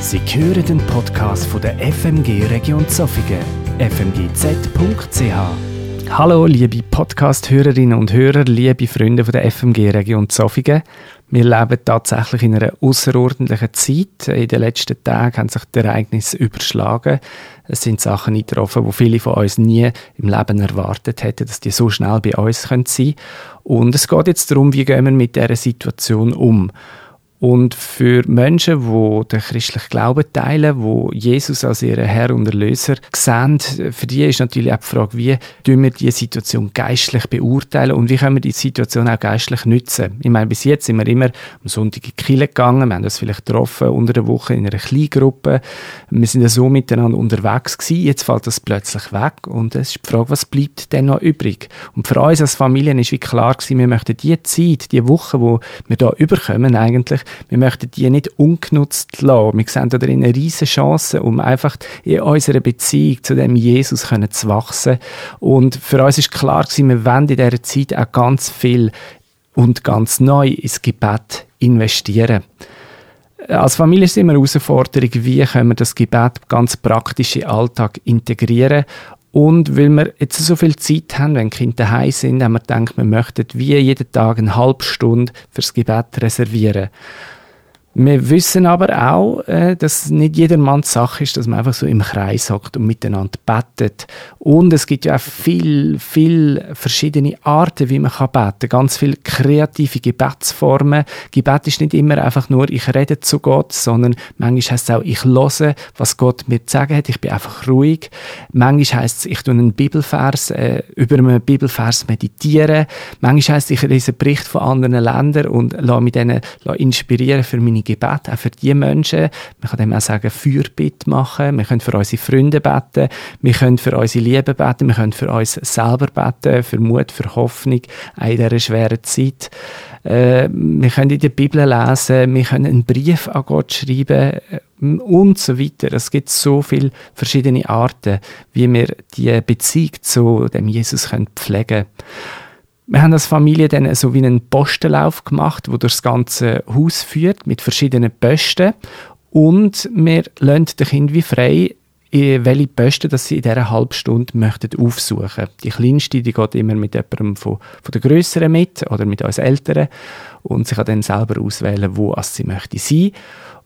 Sie hören den Podcast von der FMG Region Zofingen, fmgz.ch. Hallo, liebe Podcast-Hörerinnen und Hörer, liebe Freunde von der FMG Region Zofingen. Wir leben tatsächlich in einer außerordentlichen Zeit. In den letzten Tagen haben sich die Ereignisse überschlagen. Es sind Sachen eingetroffen, wo viele von uns nie im Leben erwartet hätten, dass die so schnell bei uns sein können. Und es geht jetzt darum, wie gehen wir mit dieser Situation um. Und für Menschen, die den christlichen Glauben teilen, die Jesus als ihren Herr und Erlöser sehen, für die ist natürlich auch die Frage, wie tun wir diese Situation geistlich beurteilen und wie können wir die Situation auch geistlich nutzen. Ich meine, bis jetzt sind wir immer am Sonntag in die Kirche gegangen, wir haben uns vielleicht getroffen unter der Woche in einer Kleingruppe, wir sind so miteinander unterwegs gewesen, jetzt fällt das plötzlich weg und es ist die Frage, was bleibt denn noch übrig? Und für uns als Familien ist wie klar gewesen, wir möchten die Zeit, die Woche, wo wir da überkommen eigentlich, wir möchten die nicht ungenutzt lassen. Wir sehen darin eine riesige Chance, um einfach in unserer Beziehung zu dem Jesus zu wachsen. Und für uns ist klar gewesen, wir wollen in dieser Zeit auch ganz viel und ganz neu ins Gebet investieren. Als Familie ist immer eine Herausforderung, wie können wir das Gebet ganz praktisch in den Alltag integrieren und weil wir jetzt so viel Zeit haben, wenn die Kinder daheim sind, haben wir gedacht, wir möchten wie jeden Tag eine halbe Stunde fürs Gebet reservieren. Wir wissen aber auch, äh, dass nicht jedermanns Sache ist, dass man einfach so im Kreis hockt und miteinander bettet. Und es gibt ja auch viel, viel verschiedene Arten, wie man kann beten. Ganz viele kreative Gebetsformen. Gebet ist nicht immer einfach nur, ich rede zu Gott, sondern manchmal heißt es auch, ich höre, was Gott mir zu sagen hat. Ich bin einfach ruhig. Manchmal heißt es, ich tue einen Bibelvers, äh, über einen Bibelvers meditieren. Manchmal heißt es, ich lese Bericht von anderen Ländern und lasse mich denen inspirieren für meine Gebet, auch für die Menschen. Man kann dem auch sagen, Fürbitte machen. Wir können für unsere Freunde beten. Wir können für unsere Liebe beten. Wir können für uns selber beten, für Mut, für Hoffnung in dieser schweren Zeit. Äh, wir können in der Bibel lesen. Wir können einen Brief an Gott schreiben äh, und so weiter. Es gibt so viele verschiedene Arten, wie wir die Beziehung zu dem Jesus pflegen können. Wir haben als Familie dann so wie einen Postenlauf gemacht, wo das ganze Haus führt mit verschiedenen Posten und wir lassen den Kindern wie frei, welche Posten dass sie in dieser halben Stunde möchten aufsuchen. Die kleinste, die geht immer mit jemandem von, von der Größeren mit oder mit uns Älteren und sie kann dann selber auswählen, wo sie möchte sein.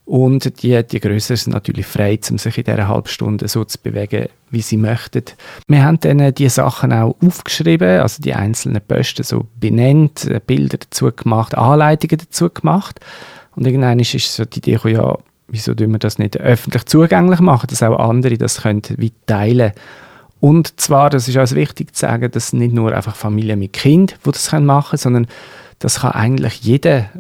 Und die, die Größeren sind natürlich frei, um sich in dieser halben Stunde so zu bewegen, wie sie möchten. Wir haben dann die Sachen auch aufgeschrieben, also die einzelnen Posten so benannt, äh, Bilder dazu gemacht, Anleitungen dazu gemacht. Und irgendwann ist so die Idee ja, wieso tun wir das nicht öffentlich zugänglich machen, dass auch andere das können wie teilen und zwar, das ist auch wichtig zu sagen, dass nicht nur einfach Familien mit Kind, die das machen können, sondern das kann eigentlich jeder,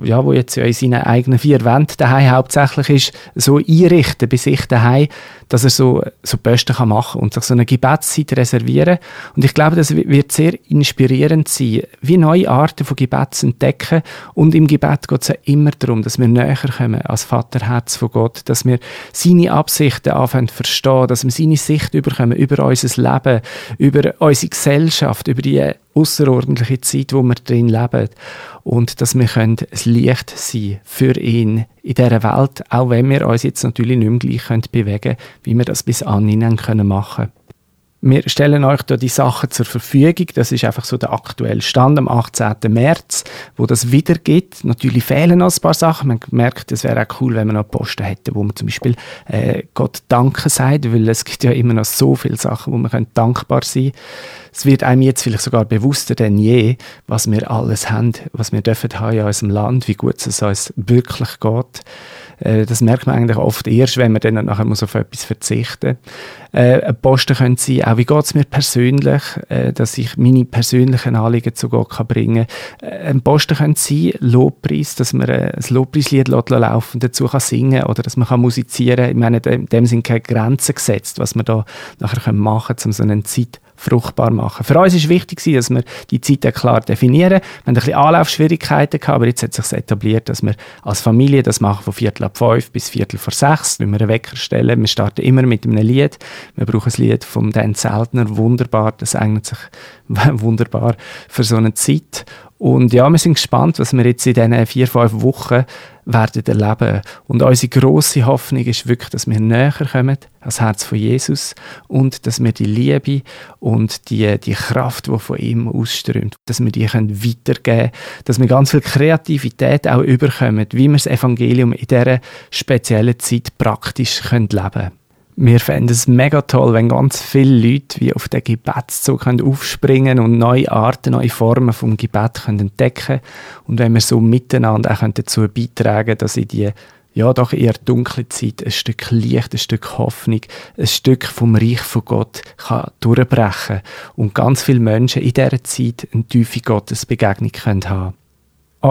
ja, wo jetzt ja in seinen eigenen vier Wänden daheim hauptsächlich ist, so einrichten bei sich daheim, dass er so, so Posten kann machen und sich so eine Gebetszeit reservieren. Und ich glaube, das wird sehr inspirierend sein, wie neue Arten von Gebet zu entdecken. Und im Gebet geht es ja immer darum, dass wir näher kommen als Vaterherz von Gott, dass wir seine Absichten anfangen zu verstehen, dass wir seine Sicht überkommen über unser Leben, über unsere Gesellschaft, über die außerordentliche Zeit, wo wir drin leben. Und dass wir können ein Licht sein für ihn in dieser Welt, auch wenn wir uns jetzt natürlich nicht mehr gleich können bewegen können, wie wir das bis anhin können machen wir stellen euch da die Sachen zur Verfügung. Das ist einfach so der aktuelle Stand am 18. März, wo das wieder gibt. Natürlich fehlen noch ein paar Sachen. Man merkt, es wäre auch cool, wenn wir noch Posten hätten, wo man zum Beispiel äh, Gott Danke sagt, weil es gibt ja immer noch so viele Sachen, wo man dankbar sein können. Es wird einem jetzt vielleicht sogar bewusster denn je, was wir alles haben, was wir dürfen haben in unserem Land, wie gut es uns wirklich geht. Äh, das merkt man eigentlich oft erst, wenn man dann nachher muss auf etwas verzichten muss. Äh, Posten können sein, auch wie geht es mir persönlich, äh, dass ich meine persönlichen Anliegen zu Gott kann bringen kann. Äh, ein Posten können sein, Lobpreis, dass man äh, ein Lobpreislied laufen dazu kann singen oder dass man kann musizieren kann. Ich meine, in dem sind keine Grenzen gesetzt, was man da nachher machen können, um so eine Zeit fruchtbar machen. Für uns ist wichtig, dass wir die Zeiten klar definieren. Wir haben ein bisschen Anlaufschwierigkeiten aber jetzt hat sich etabliert, dass wir als Familie das machen von Viertel ab fünf bis Viertel vor sechs, wenn wir einen Wecker stellen. Wir starten immer mit einem Lied. Wir brauchen ein Lied von Dan Zeltner, wunderbar, das eignet sich wunderbar für so eine Zeit. Und ja, wir sind gespannt, was wir jetzt in diesen vier, fünf Wochen werden erleben. Und unsere grosse Hoffnung ist wirklich, dass wir näher kommen ans Herz von Jesus und dass wir die Liebe und die, die Kraft, die von ihm ausströmt, dass wir die können weitergeben können, dass wir ganz viel Kreativität auch überkommen, wie wir das Evangelium in dieser speziellen Zeit praktisch leben können. Wir fänden es mega toll, wenn ganz viele Leute wie auf den Gebetszug aufspringen und neue Arten, neue Formen vom Gebet können entdecken. Und wenn wir so miteinander auch dazu beitragen dass in die ja doch eher dunkle Zeit ein Stück Licht, ein Stück Hoffnung, ein Stück vom Reich von Gott kann durchbrechen und ganz viele Menschen in dieser Zeit eine tiefe Gottesbegegnung können haben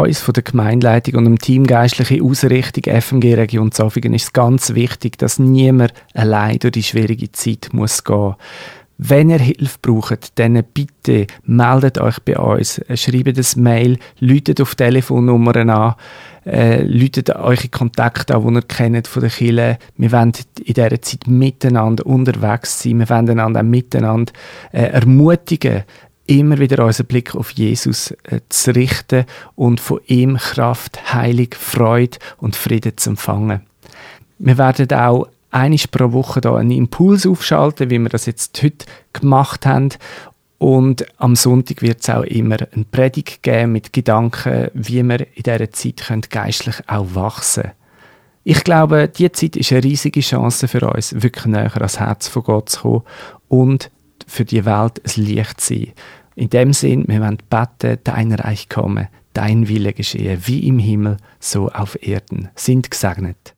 uns von der Gemeinleitung und dem Team Geistliche Ausrichtung FMG Region Zofingen ist es ganz wichtig, dass niemand allein durch die schwierige Zeit muss gehen. Wenn ihr Hilfe braucht, dann bitte meldet euch bei uns, schreibt ein Mail, läutet auf Telefonnummern an, äh, läutet eure Kontakte an, die ihr kennt von den Kirchen. Wir wollen in dieser Zeit miteinander unterwegs sein, wir wollen einander auch miteinander äh, ermutigen, immer wieder unseren Blick auf Jesus äh, zu richten und von ihm Kraft, Heilig, Freude und Frieden zu empfangen. Wir werden auch einmal pro Woche da einen Impuls aufschalten, wie wir das jetzt heute gemacht haben. Und am Sonntag wird es auch immer eine Predigt geben mit Gedanken, wie wir in dieser Zeit können geistlich auch wachsen können. Ich glaube, diese Zeit ist eine riesige Chance für uns, wirklich näher ans Herz von Gott zu kommen und für die Welt ein Licht sein. In dem Sinn, wir wollen beten, dein Reich komme, dein Wille geschehe, wie im Himmel, so auf Erden. Sind gesegnet.